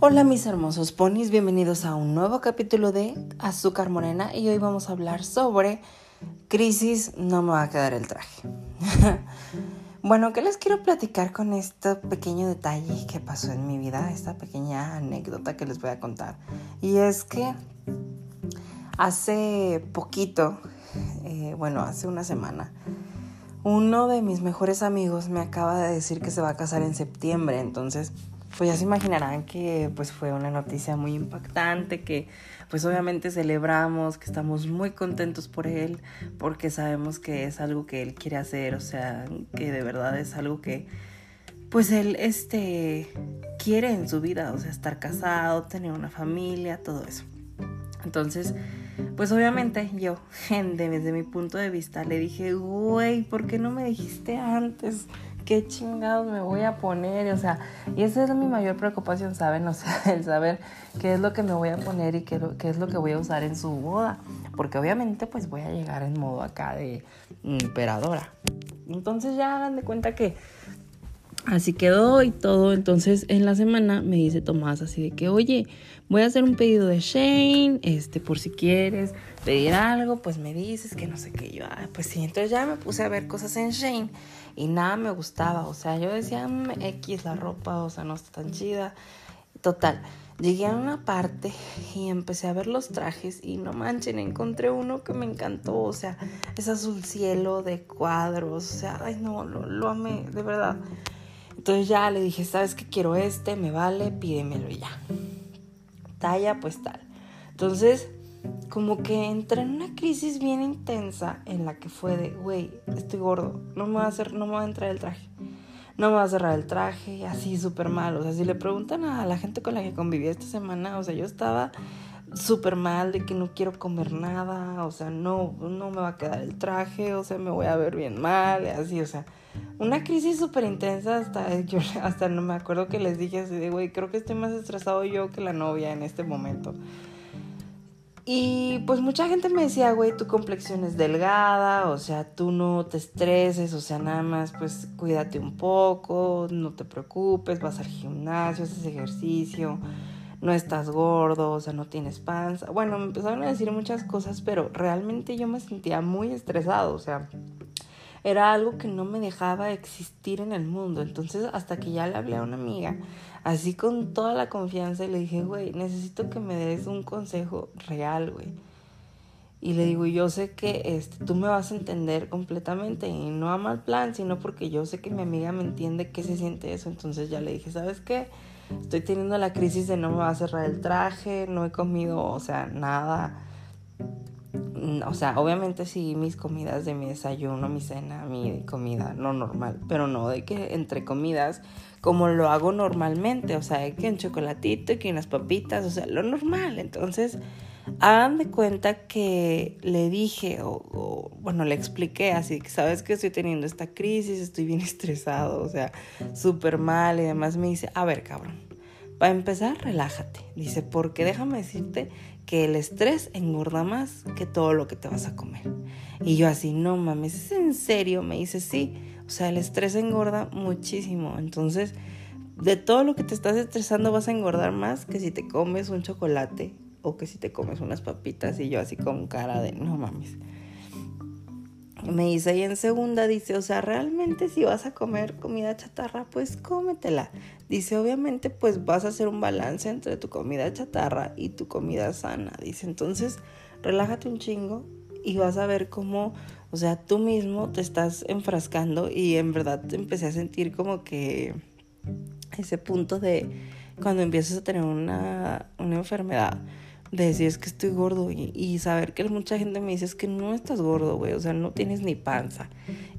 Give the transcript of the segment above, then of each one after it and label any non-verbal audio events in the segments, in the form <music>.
Hola mis hermosos ponis, bienvenidos a un nuevo capítulo de Azúcar Morena y hoy vamos a hablar sobre crisis, no me va a quedar el traje. <laughs> bueno, ¿qué les quiero platicar con este pequeño detalle que pasó en mi vida? Esta pequeña anécdota que les voy a contar. Y es que hace poquito, eh, bueno, hace una semana, uno de mis mejores amigos me acaba de decir que se va a casar en septiembre, entonces pues ya se imaginarán que pues fue una noticia muy impactante, que pues obviamente celebramos, que estamos muy contentos por él, porque sabemos que es algo que él quiere hacer, o sea, que de verdad es algo que pues él este quiere en su vida, o sea, estar casado, tener una familia, todo eso. Entonces, pues obviamente yo, <laughs> desde mi punto de vista, le dije, güey, ¿por qué no me dijiste antes? Qué chingados me voy a poner, o sea, y esa es mi mayor preocupación, ¿saben? O sea, el saber qué es lo que me voy a poner y qué, qué es lo que voy a usar en su boda, porque obviamente pues voy a llegar en modo acá de emperadora. Entonces ya hagan de cuenta que así quedó y todo, entonces en la semana me dice Tomás así de que, oye, voy a hacer un pedido de Shane, este, por si quieres pedir algo, pues me dices que no sé qué, yo, ah, pues sí, entonces ya me puse a ver cosas en Shane y nada me gustaba, o sea, yo decía, mm, X la ropa, o sea, no está tan chida. Total, llegué a una parte y empecé a ver los trajes y no manchen, encontré uno que me encantó, o sea, es azul cielo de cuadros, o sea, ay no, lo, lo amé, de verdad. Entonces ya le dije, ¿sabes qué quiero este? Me vale, pídemelo ya. Talla, pues tal. Entonces como que entré en una crisis bien intensa en la que fue de, güey, estoy gordo, no me va a hacer, no me va a entrar el traje, no me va a cerrar el traje, así súper mal. O sea, si le preguntan a la gente con la que conviví esta semana, o sea, yo estaba súper mal de que no quiero comer nada, o sea, no, no me va a quedar el traje, o sea, me voy a ver bien mal, así, o sea, una crisis súper intensa hasta <laughs> yo hasta no me acuerdo que les dije así de, güey, creo que estoy más estresado yo que la novia en este momento. Y pues mucha gente me decía, güey, tu complexión es delgada, o sea, tú no te estreses, o sea, nada más pues cuídate un poco, no te preocupes, vas al gimnasio, haces ejercicio, no estás gordo, o sea, no tienes panza. Bueno, me empezaron a decir muchas cosas, pero realmente yo me sentía muy estresado, o sea, era algo que no me dejaba existir en el mundo. Entonces, hasta que ya le hablé a una amiga, así con toda la confianza, y le dije, güey, necesito que me des un consejo real, güey. Y le digo, yo sé que este, tú me vas a entender completamente y no a mal plan, sino porque yo sé que mi amiga me entiende qué se siente eso. Entonces ya le dije, ¿sabes qué? Estoy teniendo la crisis de no me va a cerrar el traje, no he comido, o sea, nada o sea, obviamente sí mis comidas de mi desayuno, mi cena, mi comida, no normal, pero no de que entre comidas como lo hago normalmente, o sea, que un chocolatito, que unas papitas, o sea, lo normal. Entonces, hagan de cuenta que le dije, o, bueno, le expliqué así, que sabes que estoy teniendo esta crisis, estoy bien <laughs> estresado, o sea, súper mal y demás. Me dice, a ver, cabrón, para empezar, relájate. Dice, porque déjame decirte que el estrés engorda más que todo lo que te vas a comer. Y yo así, no mames, ¿es en serio? Me dice, sí. O sea, el estrés engorda muchísimo. Entonces, de todo lo que te estás estresando vas a engordar más que si te comes un chocolate o que si te comes unas papitas. Y yo así con cara de, no mames me dice, y en segunda dice, o sea, realmente si vas a comer comida chatarra, pues cómetela. Dice, obviamente, pues vas a hacer un balance entre tu comida chatarra y tu comida sana. Dice, entonces, relájate un chingo y vas a ver cómo, o sea, tú mismo te estás enfrascando y en verdad empecé a sentir como que ese punto de cuando empiezas a tener una, una enfermedad de decir es que estoy gordo y, saber que mucha gente me dice es que no estás gordo, güey, o sea, no tienes ni panza.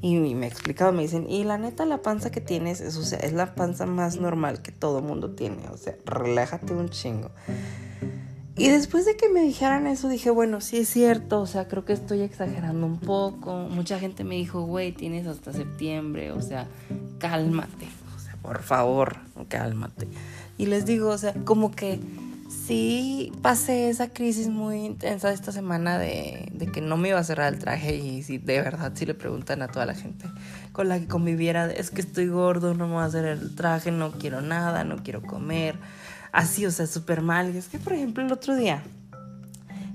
Y, me explicado, me dicen, y la neta la panza que tienes es, es la panza más normal que todo mundo tiene, o sea, relájate un chingo. Y después de que me dijeran eso, dije, bueno, sí es cierto, o sea, creo que estoy exagerando un poco. Mucha gente me dijo, güey, tienes hasta septiembre, o sea, cálmate, o sea, por favor, cálmate. Y les digo, o sea, como que sí pasé esa crisis muy intensa esta semana de, que no me iba a cerrar el traje y si de verdad si le preguntan a toda la gente con la que conviviera, es que estoy gordo, no me va a hacer el traje, no quiero nada, no quiero comer, así, o sea, súper mal. Y es que, por ejemplo, el otro día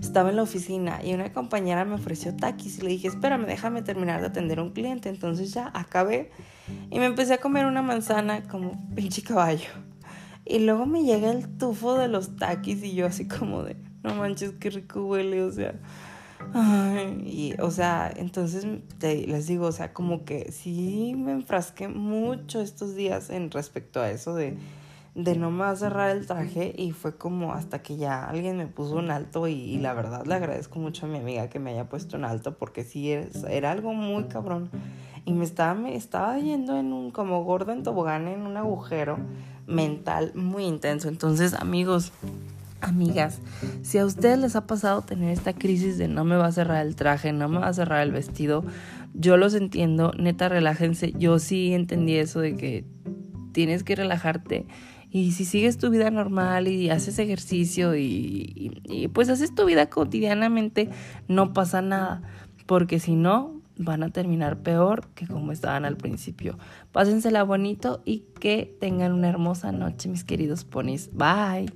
estaba en la oficina y una compañera me ofreció taquis y le dije, espérame, déjame terminar de atender a un cliente. Entonces ya acabé y me empecé a comer una manzana como pinche caballo. Y luego me llega el tufo de los taquis y yo así como de, no manches, qué rico huele, o sea. Ay, y, o sea, entonces les digo, o sea, como que sí me enfrasqué mucho estos días en respecto a eso de de no más cerrar el traje y fue como hasta que ya alguien me puso un alto y, la verdad le agradezco mucho a mi amiga que me haya puesto un alto porque sí era algo muy cabrón y me estaba, me estaba yendo en un como gordo en tobogán en un agujero mental muy intenso entonces amigos amigas, si a ustedes les ha pasado tener esta crisis de no me va a cerrar el traje, no me va a cerrar el vestido, yo los entiendo, neta, relájense. Yo sí entendí eso de que tienes que relajarte y si sigues tu vida normal y haces ejercicio y, pues haces tu vida cotidianamente, no pasa nada. Porque si no, van a terminar peor que como estaban al principio. Pásensela bonito y que tengan una hermosa noche, mis queridos ponis. Bye.